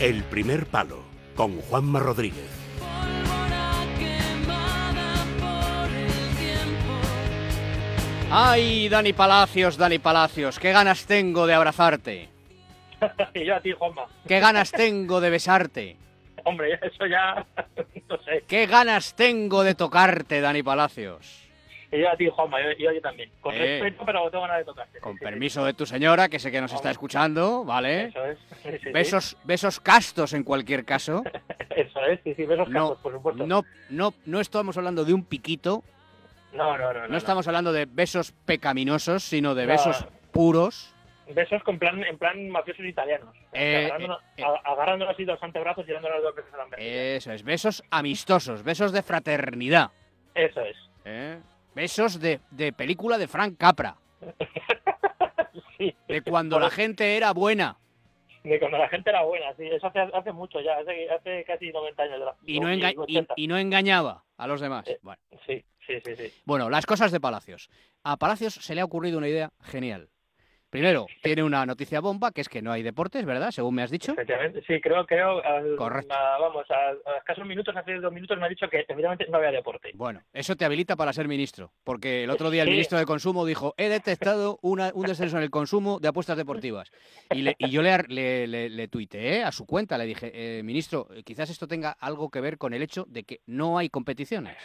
El primer palo con Juanma Rodríguez. Ay, Dani Palacios, Dani Palacios, qué ganas tengo de abrazarte. y yo a ti, Juanma. Qué ganas tengo de besarte. Hombre, eso ya, no sé. Qué ganas tengo de tocarte, Dani Palacios. Y yo a ti, Juanma, yo, yo también. Con Eh. respeto, pero tengo ganas de tocarte. Con Sí, sí, permiso de tu señora, que sé que nos está escuchando. ¿vale? Eso es. Sí. Besos, besos castos en cualquier caso. Eso es, sí, sí, besos No, castos, por supuesto. no, no, no estamos hablando de un piquito, no, no, no. no no. estamos hablando de besos pecaminosos, sino de besos puros. Besos con plan, en plan mafiosos italianos. Eh, agarrándonos, eh, eh. agarrándonos así dos antebrazos y dándonos dos besos a la mejilla. Eso es, besos amistosos, besos de fraternidad. Eso es. ¿eh? Besos de, de película de Frank Capra, sí. de cuando la gente era buena De cuando la gente era buena, sí. Eso hace, hace mucho ya, hace, hace casi 90 años. y no, Y enga- y- 80. y no engañaba a los demás. Eh. Bueno. Sí, sí, sí, sí. Bueno, las cosas de Palacios. A Palacios se le ha ocurrido una idea genial. Primero, tiene una noticia bomba, que es que no hay deportes, ¿verdad? Según me has dicho. Efectivamente, sí, creo, creo, al- Correcto. a- vamos, a, a escasos minutos, hace dos minutos me ha dicho que efectivamente no había deporte. Bueno, eso te habilita para ser ministro, porque el otro día el Sí. ministro de Consumo dijo, he detectado una- un descenso en el consumo de apuestas deportivas. Y, le- y yo le, le, le- le tuiteé a su cuenta, le dije, "Eh, ministro, eh, quizás esto tenga algo que ver con el hecho de que no hay competiciones.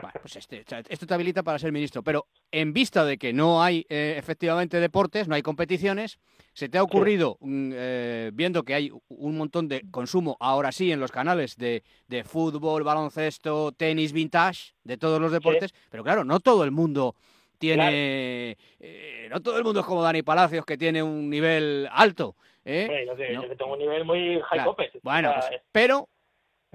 Bueno, pues este- esto te habilita para ser ministro, pero en vista de que no hay eh, efectivamente deportes, no hay competiciones, se te ha ocurrido, mm, eh, viendo que hay un montón de consumo ahora sí en los canales de, de fútbol, baloncesto, tenis, vintage, de todos los deportes, pero claro, no todo el mundo tiene, eh, no todo el mundo es como Dani Palacios que tiene un nivel alto, ¿eh? Yo, que, No. yo que tengo un nivel muy high Claro. Bueno, pues, pero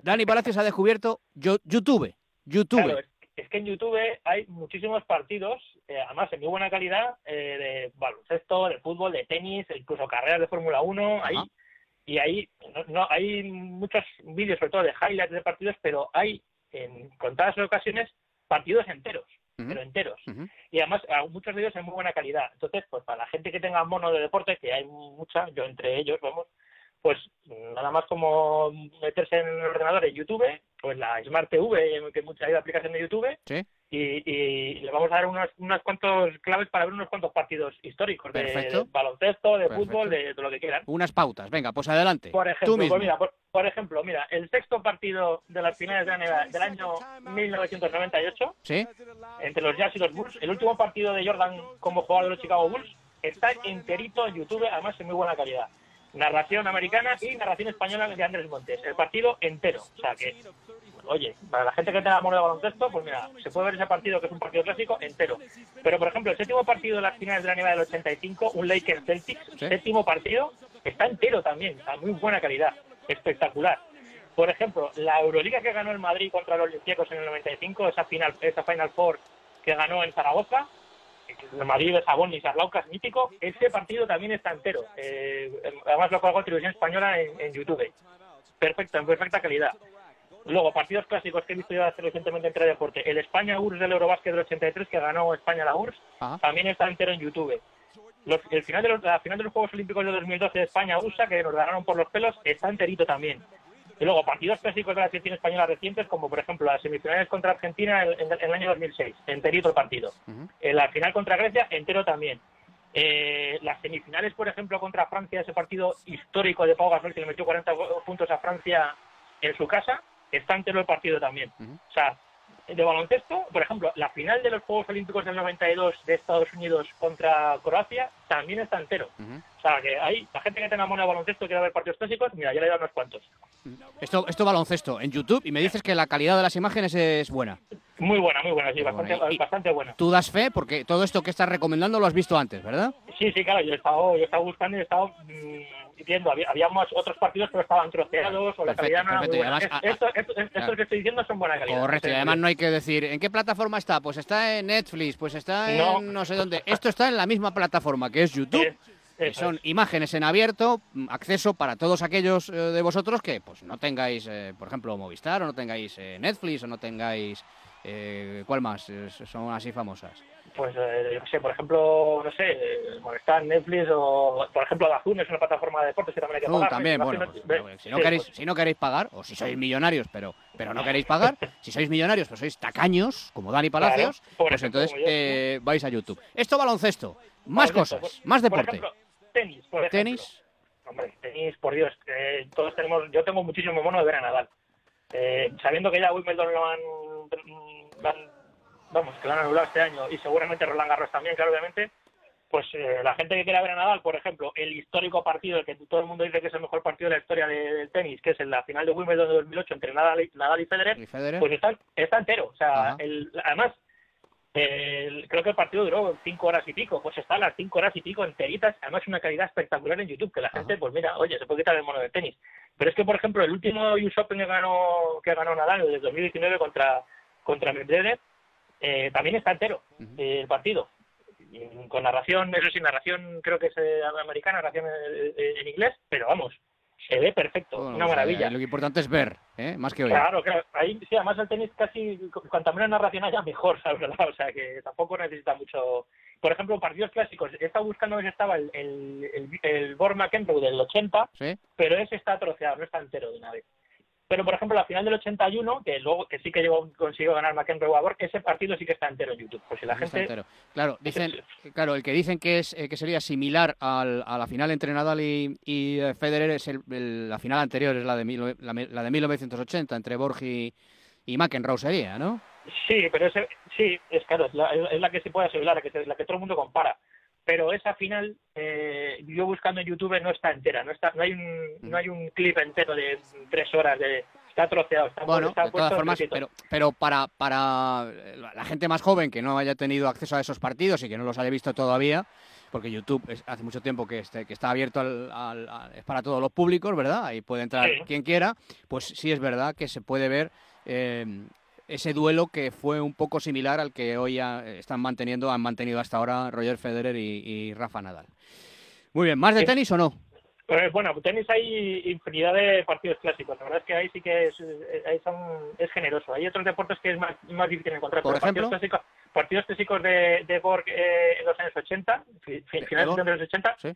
Dani Palacios ha descubierto yo- YouTube, YouTube. Claro, es, que en YouTube hay muchísimos partidos, eh, además en muy buena calidad, eh, de baloncesto, de fútbol, de tenis, e incluso carreras de Fórmula 1. Hay, Ajá. y hay, no, no, hay muchos vídeos, sobre todo de highlights de partidos, pero hay en contadas ocasiones partidos enteros, pero enteros. Y además muchos de ellos en muy buena calidad. Entonces, pues para la gente que tenga mono de deporte, que hay mucha, yo entre ellos, vamos, pues nada más como meterse en el ordenador en YouTube, pues la Smart TV, que mucha hay aplicación de YouTube, Sí. y, y le vamos a dar unos, unos cuantos claves para ver unos cuantos partidos históricos de, baloncesto, de Perfecto. fútbol, de, de lo que quieran. Unas pautas, venga, pues adelante. Por Tú ejemplo, mismo. pues mira, por, por ejemplo, mira, el sexto partido de las finales de la NBA del año 1998 ¿Sí? entre los Jazz y los Bulls. El último partido de Jordan como jugador de los Chicago Bulls está enterito en YouTube, además en muy buena calidad. Narración americana y narración española de Andrés Montes. El partido entero. O sea que, oye, para la gente que tenga amor de baloncesto, pues mira, se puede ver ese partido que es un partido clásico entero. Pero, por ejemplo, el séptimo partido de las finales de la NBA del 85, un Lakers Celtics, Sí. séptimo partido, está entero también, a muy buena calidad, espectacular. Por ejemplo, la Euroliga que ganó el Madrid contra los Olympiacos en el 95, esa final, esa Final Four que ganó en Zaragoza, el Madrid de Sabón y Sarlaucas mítico, ese partido también está entero. Eh, además lo colgó Televisión Española en, en YouTube. Perfecto, en perfecta calidad. Luego, partidos clásicos que he visto yo hace recientemente entre deporte. El España-URSS del Eurobásquet del 83, que ganó España la URSS, Ajá. también está entero en YouTube. Los- el final de los, la final de los Juegos Olímpicos de 2012 de España-USA, que nos ganaron por los pelos, está enterito también. Y luego, partidos clásicos de la selección española recientes, como por ejemplo las semifinales contra Argentina en, en- en el año 2006, enterito el partido. En la final contra Grecia, entero también. Eh, las semifinales, por ejemplo, contra Francia, ese partido histórico de Pau Gasol que le metió 40 go- puntos a Francia en su casa, está entero el partido también. O sea, de baloncesto, por ejemplo, la final de los Juegos Olímpicos del 92 de Estados Unidos contra Croacia también está entero. O sea, que hay la gente que tenga mono de baloncesto y quiere ver partidos clásicos, mira, ya le he dado unos cuantos. Esto, esto baloncesto en YouTube y me dices que la calidad de las imágenes es buena. Muy buena, muy buena, sí, Muy bastante, buena. Y- bastante buena. Tú das fe porque todo esto que estás recomendando lo has visto antes, ¿verdad? Sí, sí, claro, yo he estado, yo he estado buscando y he estado mm, viendo. Había, habíamos otros partidos, pero estaban troceados o la calidad no era muy perfecto, y buena. además, Es- a- esto, esto- esto- claro. que estoy diciendo son buena calidad. Correcto, y además no hay que decir, ¿en qué plataforma está? Pues está en Netflix, pues está en No. no, sé dónde. Esto está en la misma plataforma que es YouTube. Es- que son es. imágenes en abierto, mm, acceso para todos aquellos eh, de vosotros que pues no tengáis, eh, por ejemplo, Movistar, o no tengáis eh, Netflix, o no tengáis... eh, ¿Cuál más? Son así famosas. pues, eh, yo sé, por ejemplo, no sé, eh, Movistar, Netflix o, por ejemplo, Dazun es una plataforma de deportes que también hay que pagar. también, bueno, pues, si, no sí, queréis, pues, si no queréis pagar, o si sois millonarios, pero, pero no queréis pagar, si sois millonarios, pero sois tacaños, como Dani Palacios, Claro, pues entonces eh, vais a YouTube. Esto baloncesto, más cosas, más Por deporte. Tenis, por ejemplo. Tenis, Hombre, tenis, por Dios, eh, todos tenemos, yo tengo muchísimo mono de ver a Nadal. Eh, sabiendo que ya Wimbledon lo han, lo han- vamos, que lo han anulado este año y seguramente Roland Garros también, claro, obviamente, pues eh, la gente que quiera ver a Nadal, por ejemplo, el histórico partido, el que todo el mundo dice que es el mejor partido de la historia de- del tenis, que es en la final de Wimbledon de 2008 entre Nadal y, Nadal y Federer, y Federer. pues está, está entero. O sea, el, además, el- creo que el partido duró cinco horas y pico. Pues está a las cinco horas y pico enteritas. Además, una calidad espectacular en YouTube. Que la gente, pues mira, oye, se puede quitar el mono de tenis. Pero es que, por ejemplo, el último US Open que ganó, que ganó Nadal, el de 2019 contra, contra Medvedev, eh, también está entero eh, el partido. Con narración, eso sí, narración creo que es eh, americana, narración eh, en inglés, pero vamos, se ve perfecto, Bueno, una pues, eh, maravilla. lo que importante es ver, ¿eh? más que oír. Claro, claro. Ahí sí, además el tenis casi, cu- cuanta menos narración haya, mejor, verdad. O sea, que tampoco necesita mucho. Por ejemplo, partidos clásicos. He estado buscando que estaba el, el, el, del 80, ¿Sí? pero ese está troceado, no está entero de una vez. Pero, por ejemplo, la final del 81, que luego que sí que llegó, consiguió ganar McEnroe a Borg, ese partido sí que está entero en YouTube. Pues si la Está gente... entero. Claro, dicen, claro, el que dicen que es eh, que sería similar al- a la final entre Nadal y, y, eh, Federer es el- el- la final anterior, es la de, mil- la, la de 1980 entre Borg y, y McEnroe sería, ¿no? Sí, pero ese, sí, es claro, es la, es la que se puede asegurar, la que, se- la que todo el mundo compara. Pero esa final, eh, yo buscando en YouTube no está entera, no está, no hay un, no hay un clip entero de tres horas de, está troceado, está, Bueno, está de todas formas, pero, pero para, para la la gente más joven que no haya tenido acceso a esos partidos y que no los haya visto todavía, porque YouTube es- hace mucho tiempo que, este- que está abierto al, al- al- es para todos los públicos, ¿verdad? Ahí puede entrar Sí. quien quiera, pues sí es verdad que se puede ver eh, ese duelo que fue un poco similar al que hoy ya están manteniendo, han mantenido hasta ahora Roger Federer y, y Rafa Nadal. Muy bien, ¿más de tenis o no? Eh, bueno, tenis hay infinidad de partidos clásicos. La verdad es que ahí sí que es, eh, ahí son- es generoso. Hay otros deportes que es más, más difícil encontrar. Por ejemplo. partidos clásicos, partidos clásicos de, de Borg eh, en los años 80, fi- fi- ¿De finales de los 80, Sí.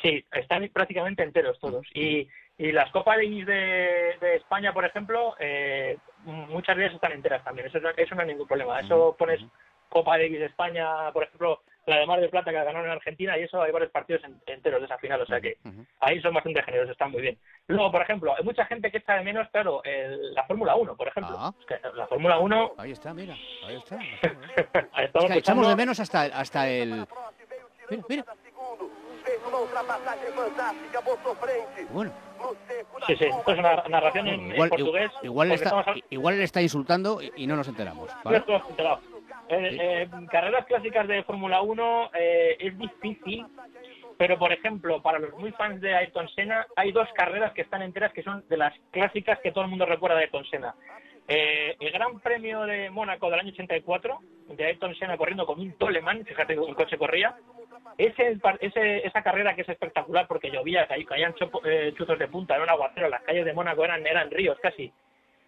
sí, están prácticamente enteros todos. Y, y las Copas de, de España, por ejemplo, eh, muchas veces están enteras también. Eso, no- eso no es ningún problema. Eso pones Copa Davis de España, por ejemplo, la de Mar del Plata que ganaron en Argentina, y eso hay varios partidos en- enteros de esa final. O sea que ahí son bastante generosos, están muy bien. Luego, por ejemplo, hay mucha gente que echa de menos, claro, el- la Fórmula 1, por ejemplo. Ah. Es que la Fórmula 1, Ahí está, mira, ahí está. estamos Es que echamos de menos hasta, hasta el... Mira, mira. Bueno, Sí, sí, esto es una narración en, portugués. igual, está, estamos igual él está insultando y, y no nos enteramos. no ¿vale? Eh, eh, carreras clásicas de Fórmula 1 eh, es difícil, pero por ejemplo, para los muy fans de Ayrton Senna, hay dos carreras que están enteras que son de las clásicas que todo el mundo recuerda de Ayrton Senna. Eh, el Gran Premio de Mónaco del año 84, de Ayrton Senna corriendo con un Toleman, fíjate que un coche corría, ese, ese, esa carrera que es espectacular porque llovía, caí- caían eh, chuzos de punta, era un aguacero, las calles de Mónaco eran, eran ríos casi.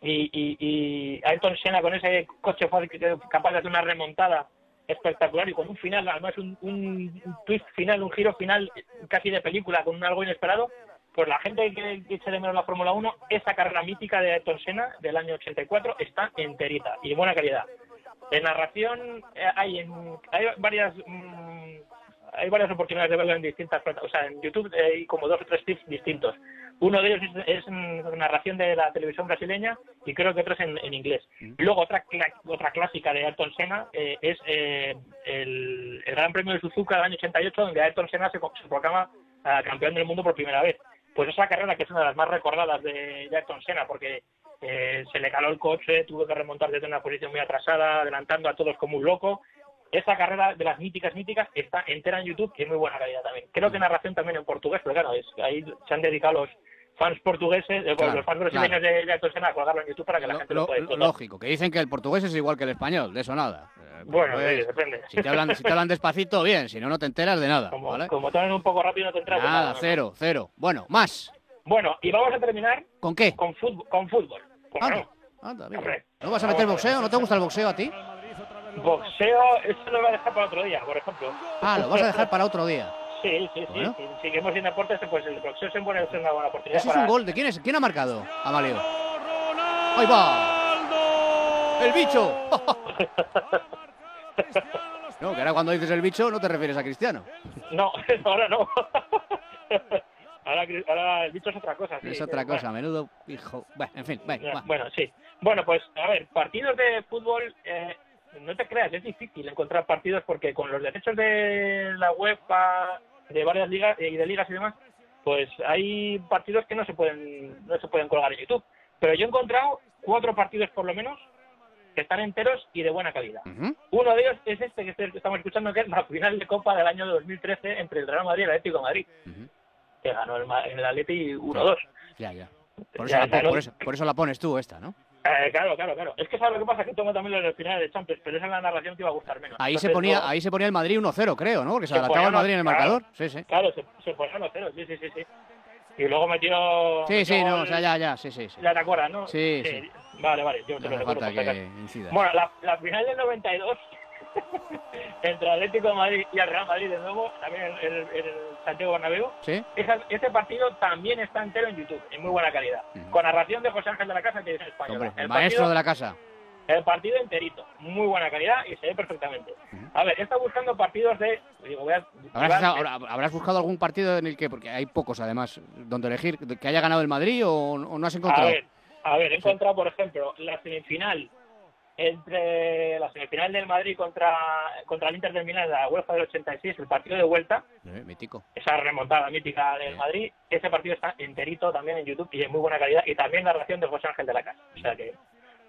Y, y, y Ayrton Senna con ese coche fue capaz de hacer una remontada espectacular y con un final, además un, un twist final, un giro final casi de película, con algo inesperado, pues la gente que, que eche de menos la Fórmula 1, esa carrera mítica de Ayrton Senna del año 84 está enterita y de buena calidad. En narración eh, hay, en, hay varias mm, hay varias oportunidades de verlo en distintas o sea, en YouTube eh, hay como dos o tres tips distintos. Uno de ellos es, es mm, narración de la televisión brasileña y creo que otro es en, en inglés. Luego otra otra clásica de Ayrton Senna eh, es eh, el, el Gran Premio de Suzuka del año 88 donde Ayrton Senna se, se proclama ah, campeón del mundo por primera vez. Pues esa carrera que es una de las más recordadas de, Ayrton Senna porque eh, se le caló el coche, tuvo que remontar desde una posición muy atrasada, adelantando a todos como un loco. Esa carrera de las míticas, míticas, está entera en YouTube y es muy buena calidad también. Creo que narración también en portugués, pero claro, es, ahí se han dedicado los fans portugueses, eh, Claro, los fans brasileños de, de Ayrton Senna a colgarlo en YouTube para que la Lo- gente lo, lo- pueda disfrutar. lógico, que dicen que el portugués es igual que el español, de eso nada. Eh, Bueno, pues, sí, depende. si, te hablan, si te hablan despacito, bien, si no, no te enteras de nada. Como, ¿vale? como te hablan un poco rápido no te entras. de Nada, nada, ¿no? cero, cero. Bueno, más. Bueno, y vamos a terminar ¿Con qué? con fútbol. Con fútbol. ¿Cómo Anda, no? anda, ¿No vas a meter boxeo? ¿No te gusta el boxeo a ti? Boxeo, eso lo voy a dejar para otro día, por ejemplo. Ah, lo vas a dejar para otro día. Sí, sí, sí. Bueno. Si seguimos sin deportes, pues el boxeo se pone una buena oportunidad. Ese es un gol. ¿De quién es? ¿Quién ha marcado? Amalio. ¡Ahí va! ¡El bicho! No, que ahora cuando dices el bicho no te refieres a Cristiano. No, ahora no. ahora, ahora el bicho es otra cosa. sí, es otra bueno. cosa, menudo hijo. Bueno, en fin, va. Bueno, sí. Bueno, pues a ver, partidos de fútbol, eh, no te creas, es difícil encontrar partidos porque con los derechos de la UEFA, de varias ligas y de ligas y demás, pues hay partidos que no se pueden no se pueden colgar en YouTube. Pero yo he encontrado cuatro partidos por lo menos que están enteros y de buena calidad. Uno de ellos es este que estamos escuchando, que es la final de Copa del año 2013 entre el Real Madrid y el Atlético de Madrid, que ganó el, el Atleti 1-2. Ya, ya. Por eso, la, ya por, eso, por eso la pones tú esta, ¿no? Eh, claro, claro, claro. Es que sabes lo que pasa, que tomo también los finales de Champions, pero esa es la narración que iba a gustar menos. Ahí se ponía, ahí se ponía el Madrid 1-0, creo, ¿no? Porque se Se adelantaba el ponía Madrid en el uno- marcador. Sí, sí. Claro, se, se los ceros, sí, sí, sí, sí. Y luego metió... Sí, sí, no, o sea, ya, ya, sí, sí. sí. Ya te acuerdas, ¿no? Sí, sí. Vale, vale, yo No te lo recuerdo. Bueno, la, la final del 92 entre Atlético de Madrid y el Real Madrid de nuevo, también en el, el Santiago Bernabéu. ¿Sí? Esa- ese partido también está entero en YouTube, en muy buena calidad. Con narración de José Ángel de la Casa, que es español. El maestro partido- de la casa. el partido enterito, muy buena calidad y se ve perfectamente. A ver, he estado buscando partidos de... Digo, voy a, ¿Habrás, buscado algún partido en el que, porque hay pocos además, donde elegir, que haya ganado el Madrid o, o no has a encontrado? ver, a ver, he encontrado, por ejemplo, la semifinal entre la semifinal del Madrid contra, contra el Inter del Milán, la UEFA del 86, el partido de vuelta, Eh, mítico. esa remontada mítica del Sí. Madrid, ese partido está enterito también en YouTube y en muy buena calidad, y también narración de José Ángel de la Casa. O sea que,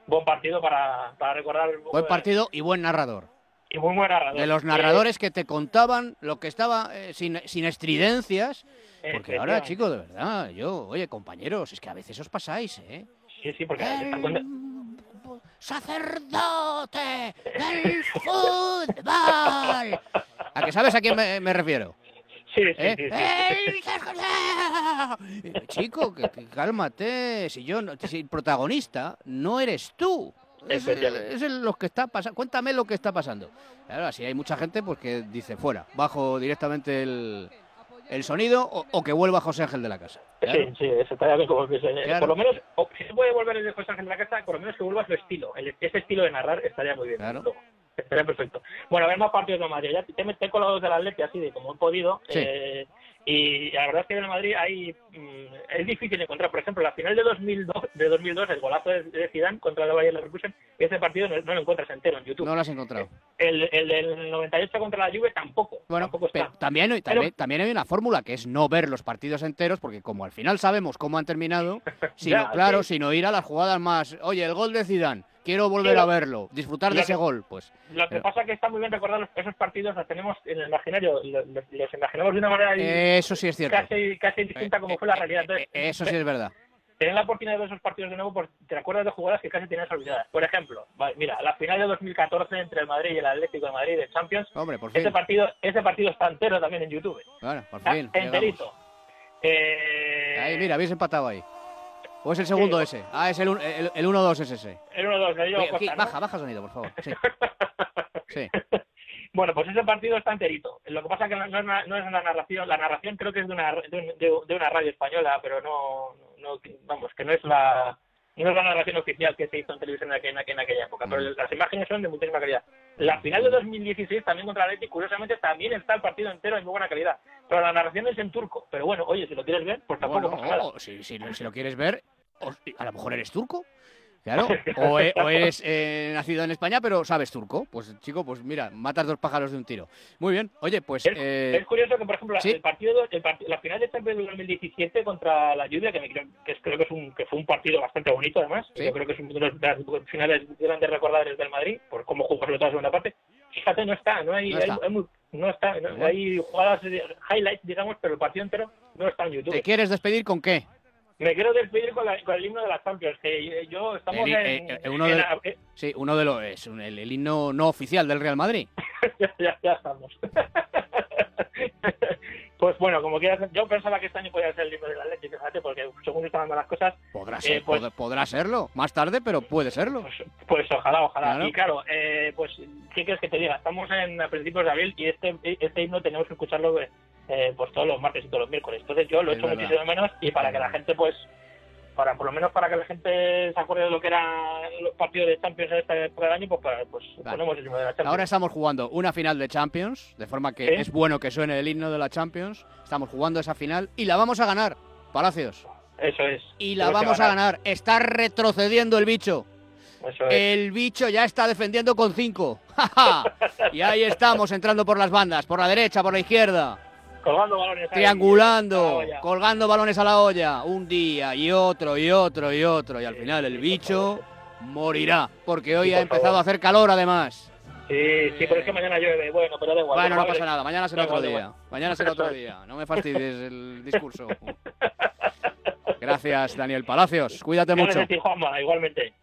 buen partido para, para recordar. un poco Buen de- partido y buen narrador. Y muy buen narrador. De los Eh, narradores que te contaban lo que estaba eh, sin, sin estridencias. Porque ahora, chicos, de verdad, yo, oye, compañeros, es que a veces os pasáis, ¿eh? Sí, sí, porque están sacerdote del fútbol. ¿A que sabes a quién me, me refiero? Sí, sí, ¿Eh? sí, sí. ¡El sacerdote! Chico, que, que cálmate. Si yo, no- si el protagonista no eres tú. Es, Efectivamente. es el- lo que está pasando. Cuéntame lo que está pasando. Claro, así hay mucha gente pues que dice fuera, bajo directamente el, el sonido o, o que vuelva José Ángel de la casa. Claro. Sí, sí, eso estaría bien como que Claro. Por lo menos, si se puede volver el de José Ángel de la Casa, por lo menos que vuelva su estilo. El- ese estilo de narrar estaría muy bien. Claro. Estaría perfecto. Bueno, a ver más partidos de Madrid. Ya te, te he colado del Atleti así de como he podido. Sí. eh, y la verdad es que en el Madrid hay, mm, es difícil encontrar. Por ejemplo, la final de 2002, de 2002 el golazo de, de Zidane contra el Bayern Leverkusen, ese partido no, no lo encuentras entero en YouTube. No lo has encontrado. El, el del 98 contra la Juve tampoco. Bueno, tampoco está. pero también, hay- Pero- también, también hay una fórmula que es no ver los partidos enteros, porque como al final sabemos cómo han terminado, sino, Ya, claro, sí. sino ir a las jugadas más. Oye, el gol de Zidane, quiero volver a lo- verlo, disfrutar de ese que- gol, pues. Lo que Pero- pasa es que está muy bien recordar esos partidos, los tenemos en el imaginario, los, los- imaginamos de una manera Eso sí es cierto. casi, casi distinta como fue la realidad. Entonces, Eh, eh, Eso sí es verdad. tener la oportunidad de ver esos partidos de nuevo, pues te acuerdas de jugadas que casi tenías olvidadas. Por ejemplo, mira, la final de 2014 entre el Madrid y el Atlético de Madrid de Champions, Hombre, por fin. ese partido, ese partido está entero también en YouTube. Bueno, por Está fin. enterito. Eh, Ahí, mira, habéis empatado ahí. ¿O es el segundo Sí. ese? Ah, es el, un- el, el 1-2 es ese. El 1-2, le digo Oye, aquí, Costa, ¿no? baja, baja sonido, por favor. Sí, sí. Bueno, pues ese partido está enterito. Lo que pasa es que no, no es, una- no es una narración. La narración creo que es de una, de, de- de una radio española, pero no, no, vamos, que no es la no es la narración oficial que se hizo en televisión en, aqu- en aqu- en aquella época. Pero Mm. las imágenes son de muchísima calidad. La final de 2016 también contra el Atleti, curiosamente, también está el partido entero en muy buena calidad. Pero la narración es en turco. Pero bueno, oye, si lo quieres ver, pues tampoco Bueno, pasa nada. si, si, si lo quieres ver, a lo mejor eres turco. Claro, o, e- o eres eh, nacido en España, pero sabes turco. Pues chico, pues mira, matas dos pájaros de un tiro. Muy bien, oye, pues Es, eh, es curioso que, por ejemplo, la- sí. el partido, el part- la final de Champions de 2017 contra la Lluvia, que, me que es- creo que, es un, que fue un partido bastante bonito, además. Sí. Yo creo que es uno de los, finales grandes recordables del Madrid, por cómo jugó sobre todo la segunda parte. Fíjate, no está, no hay, No hay- está. hay muy- no está, no- hay jugadas, de highlights, digamos, pero el partido entero no está en YouTube. ¿te quieres despedir con qué? Me quiero despedir con, la- con el himno de las Champions, que yo estamos El- en, eh, eh, uno en de- eh, Sí, uno de los es el, el himno no oficial del Real Madrid. ya, ya, ya estamos. pues bueno, como quieras, yo pensaba que este año podía ser el libro de la leche, fíjate, porque según están dando las cosas, Podrá ser, Eh, pues- pod- podrá serlo. Más tarde, pero puede serlo. pues, pues ojalá, ojalá. Claro. Y claro, eh, pues ¿qué quieres que te diga? Estamos en a principios de abril y este, este himno tenemos que escucharlo eh, pues todos los martes y todos los miércoles. Entonces yo lo he hecho verdad. muchísimo menos y para que la gente pues para por lo menos para que la gente se acuerde de lo que eran los partidos de Champions en esta época del año, pues, para- pues Vale. ponemos el himno de la Champions. Ahora estamos jugando una final de Champions, de forma que Sí. es bueno que suene el himno de la Champions. Estamos jugando esa final y la vamos a ganar, Palacios. Eso es. Y la vamos a ganar. Está retrocediendo el bicho. Eso es. El bicho ya está defendiendo con cinco. y ahí estamos entrando por las bandas, por la derecha, por la izquierda. Colgando balones. triangulando, colgando balones a la olla, un día y otro y otro y otro, y al final el bicho morirá, porque hoy Sí, ha por empezado favor. a hacer calor además. Sí, sí, pero es que mañana llueve. Bueno, pero da igual. Bueno, no pasa nada, mañana será otro día, mañana será otro día, no me fastidies el discurso. Gracias, Daniel Palacios, cuídate mucho. igualmente.